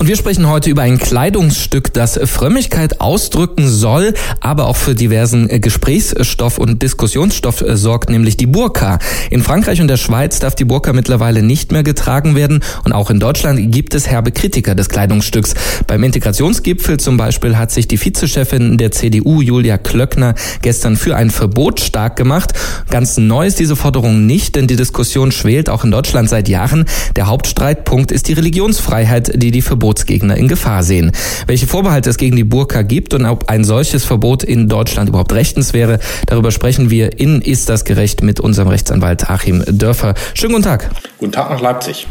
Und wir sprechen heute über ein Kleidungsstück, das Frömmigkeit ausdrücken soll, aber auch für diversen Gesprächsstoff und Diskussionsstoff sorgt, nämlich die Burka. In Frankreich und der Schweiz darf die Burka mittlerweile nicht mehr getragen werden und auch in Deutschland gibt es herbe Kritiker des Kleidungsstücks. Beim Integrationsgipfel zum Beispiel hat sich die Vizechefin der CDU, Julia Klöckner, gestern für ein Verbot stark gemacht. Ganz neu ist diese Forderung nicht, denn die Diskussion schwelt auch in Deutschland seit Jahren. Der Hauptstreitpunkt ist die Religionsfreiheit, die die Verbote Verbotsgegner in Gefahr sehen. Welche Vorbehalte es gegen die Burka gibt und ob ein solches Verbot in Deutschland überhaupt rechtens wäre, darüber sprechen wir in Ist das gerecht mit unserem Rechtsanwalt Achim Dörfer. Schönen guten Tag. Guten Tag nach Leipzig.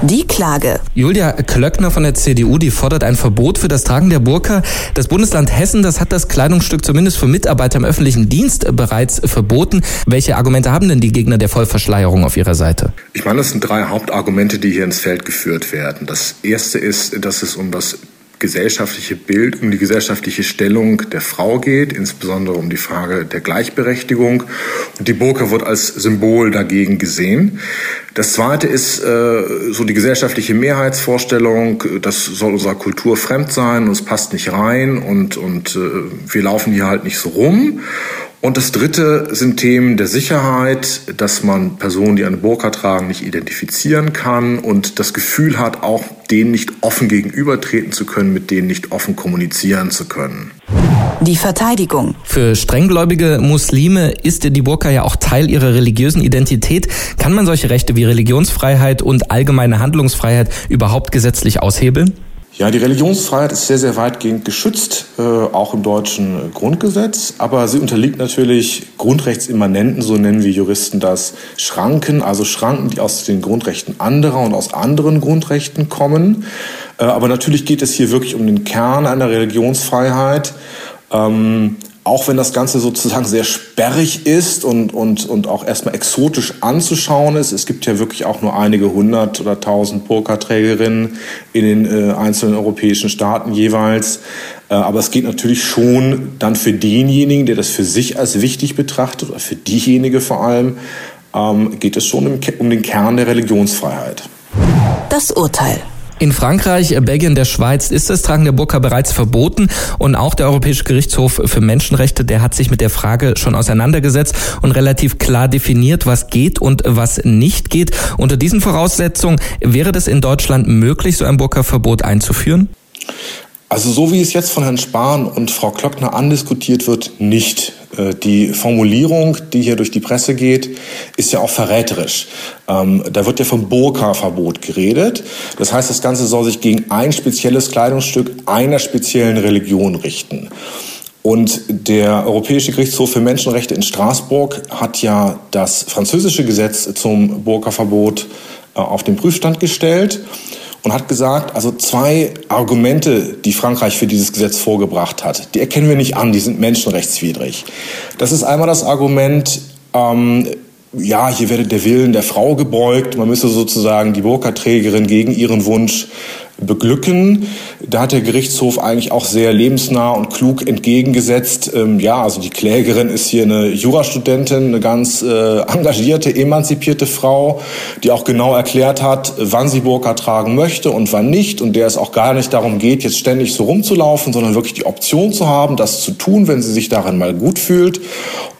Die Klage. Julia Klöckner von der CDU, die fordert ein Verbot für das Tragen der Burka. Das Bundesland Hessen, das hat das Kleidungsstück zumindest für Mitarbeiter im öffentlichen Dienst bereits verboten. Welche Argumente haben denn die Gegner der Vollverschleierung auf ihrer Seite? Ich meine, es sind drei Hauptargumente, die hier ins Feld geführt werden. Das erste ist, dass es um das gesellschaftliche Bild, um die gesellschaftliche Stellung der Frau geht, insbesondere um die Frage der Gleichberechtigung. Und die Burka wird als Symbol dagegen gesehen. Das zweite ist äh, so die gesellschaftliche Mehrheitsvorstellung, das soll unserer Kultur fremd sein und es passt nicht rein und, und äh, wir laufen hier halt nicht so rum. Und das Dritte sind Themen der Sicherheit, dass man Personen, die eine Burka tragen, nicht identifizieren kann und das Gefühl hat, auch denen nicht offen gegenübertreten zu können, mit denen nicht offen kommunizieren zu können. Die Verteidigung. Für strenggläubige Muslime ist die Burka ja auch Teil ihrer religiösen Identität. Kann man solche Rechte wie Religionsfreiheit und allgemeine Handlungsfreiheit überhaupt gesetzlich aushebeln? Ja, die Religionsfreiheit ist sehr, sehr weitgehend geschützt, äh, auch im deutschen Grundgesetz. Aber sie unterliegt natürlich grundrechtsimmanenten, so nennen wir Juristen das, Schranken, also Schranken, die aus den Grundrechten anderer und aus anderen Grundrechten kommen. Äh, aber natürlich geht es hier wirklich um den Kern einer Religionsfreiheit. Ähm, auch wenn das Ganze sozusagen sehr sperrig ist und, und, und auch erstmal exotisch anzuschauen ist, es gibt ja wirklich auch nur einige hundert oder tausend Burka-Trägerinnen in den äh, einzelnen europäischen Staaten jeweils. Äh, aber es geht natürlich schon dann für denjenigen, der das für sich als wichtig betrachtet, oder für diejenige vor allem, ähm, geht es schon um, um den Kern der Religionsfreiheit. Das Urteil. In Frankreich, Belgien, der Schweiz ist das Tragen der Burka bereits verboten und auch der Europäische Gerichtshof für Menschenrechte, der hat sich mit der Frage schon auseinandergesetzt und relativ klar definiert, was geht und was nicht geht. Unter diesen Voraussetzungen wäre das in Deutschland möglich, so ein Burka-Verbot einzuführen? Also so wie es jetzt von Herrn Spahn und Frau Klöckner andiskutiert wird, nicht. Äh, die Formulierung, die hier durch die Presse geht, ist ja auch verräterisch. Ähm, da wird ja vom Burka-Verbot geredet. Das heißt, das Ganze soll sich gegen ein spezielles Kleidungsstück einer speziellen Religion richten. Und der Europäische Gerichtshof für Menschenrechte in Straßburg hat ja das französische Gesetz zum Burka-Verbot äh, auf den Prüfstand gestellt und hat gesagt, also zwei Argumente, die Frankreich für dieses Gesetz vorgebracht hat, die erkennen wir nicht an, die sind menschenrechtswidrig. Das ist einmal das Argument, ähm, ja, hier werde der Willen der Frau gebeugt, man müsse sozusagen die Burka-Trägerin gegen ihren Wunsch beglücken. Da hat der Gerichtshof eigentlich auch sehr lebensnah und klug entgegengesetzt. Ähm, ja, also die Klägerin ist hier eine Jurastudentin, eine ganz äh, engagierte, emanzipierte Frau, die auch genau erklärt hat, wann sie Burka tragen möchte und wann nicht und der es auch gar nicht darum geht, jetzt ständig so rumzulaufen, sondern wirklich die Option zu haben, das zu tun, wenn sie sich darin mal gut fühlt.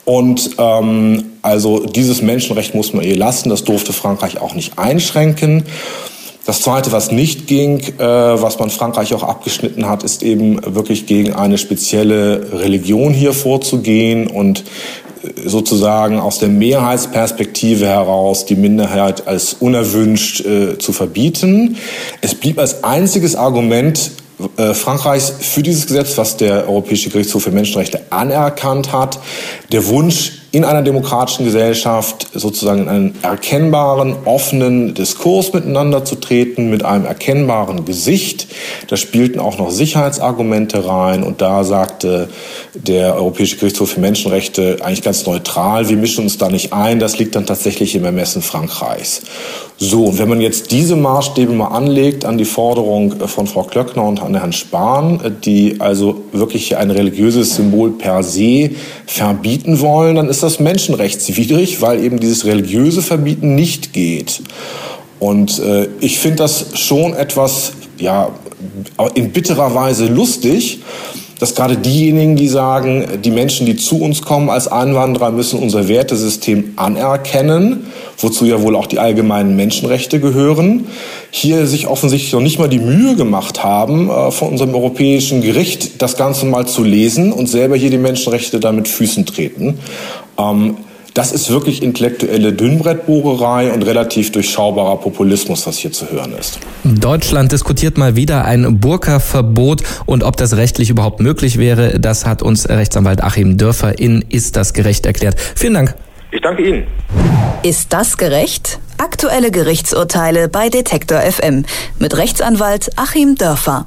Und ähm, also dieses Menschenrecht muss man ihr lassen. Das durfte Frankreich auch nicht einschränken. Das Zweite, was nicht ging, äh, was man Frankreich auch abgeschnitten hat, ist eben wirklich gegen eine spezielle Religion hier vorzugehen und äh, sozusagen aus der Mehrheitsperspektive heraus die Minderheit als unerwünscht äh, zu verbieten. Es blieb als einziges Argument äh, Frankreichs für dieses Gesetz, was der Europäische Gerichtshof für Menschenrechte anerkannt hat, der Wunsch, in einer demokratischen Gesellschaft sozusagen in einen erkennbaren, offenen Diskurs miteinander zu treten, mit einem erkennbaren Gesicht. Da spielten auch noch Sicherheitsargumente rein und da sagte der Europäische Gerichtshof für Menschenrechte eigentlich ganz neutral, wir mischen uns da nicht ein, das liegt dann tatsächlich im Ermessen Frankreichs. So, und wenn man jetzt diese Maßstäbe mal anlegt an die Forderung von Frau Klöckner und an Herrn Spahn, die also wirklich ein religiöses Symbol per se verbieten wollen, dann ist das menschenrechtswidrig, weil eben dieses religiöse Verbieten nicht geht. Und äh, ich finde das schon etwas, ja, in bitterer Weise lustig, dass gerade diejenigen, die sagen, die Menschen, die zu uns kommen als Einwanderer, müssen unser Wertesystem anerkennen, wozu ja wohl auch die allgemeinen Menschenrechte gehören, hier sich offensichtlich noch nicht mal die Mühe gemacht haben, äh, von unserem europäischen Gericht das Ganze mal zu lesen und selber hier die Menschenrechte da mit Füßen treten. Ähm, das ist wirklich intellektuelle Dünnbrettbohrerei und relativ durchschaubarer Populismus, was hier zu hören ist. Deutschland diskutiert mal wieder ein Burka-Verbot und ob das rechtlich überhaupt möglich wäre, das hat uns Rechtsanwalt Achim Dörfer in Ist das gerecht erklärt. Vielen Dank. Ich danke Ihnen. Ist das gerecht? Aktuelle Gerichtsurteile bei Detektor FM mit Rechtsanwalt Achim Dörfer.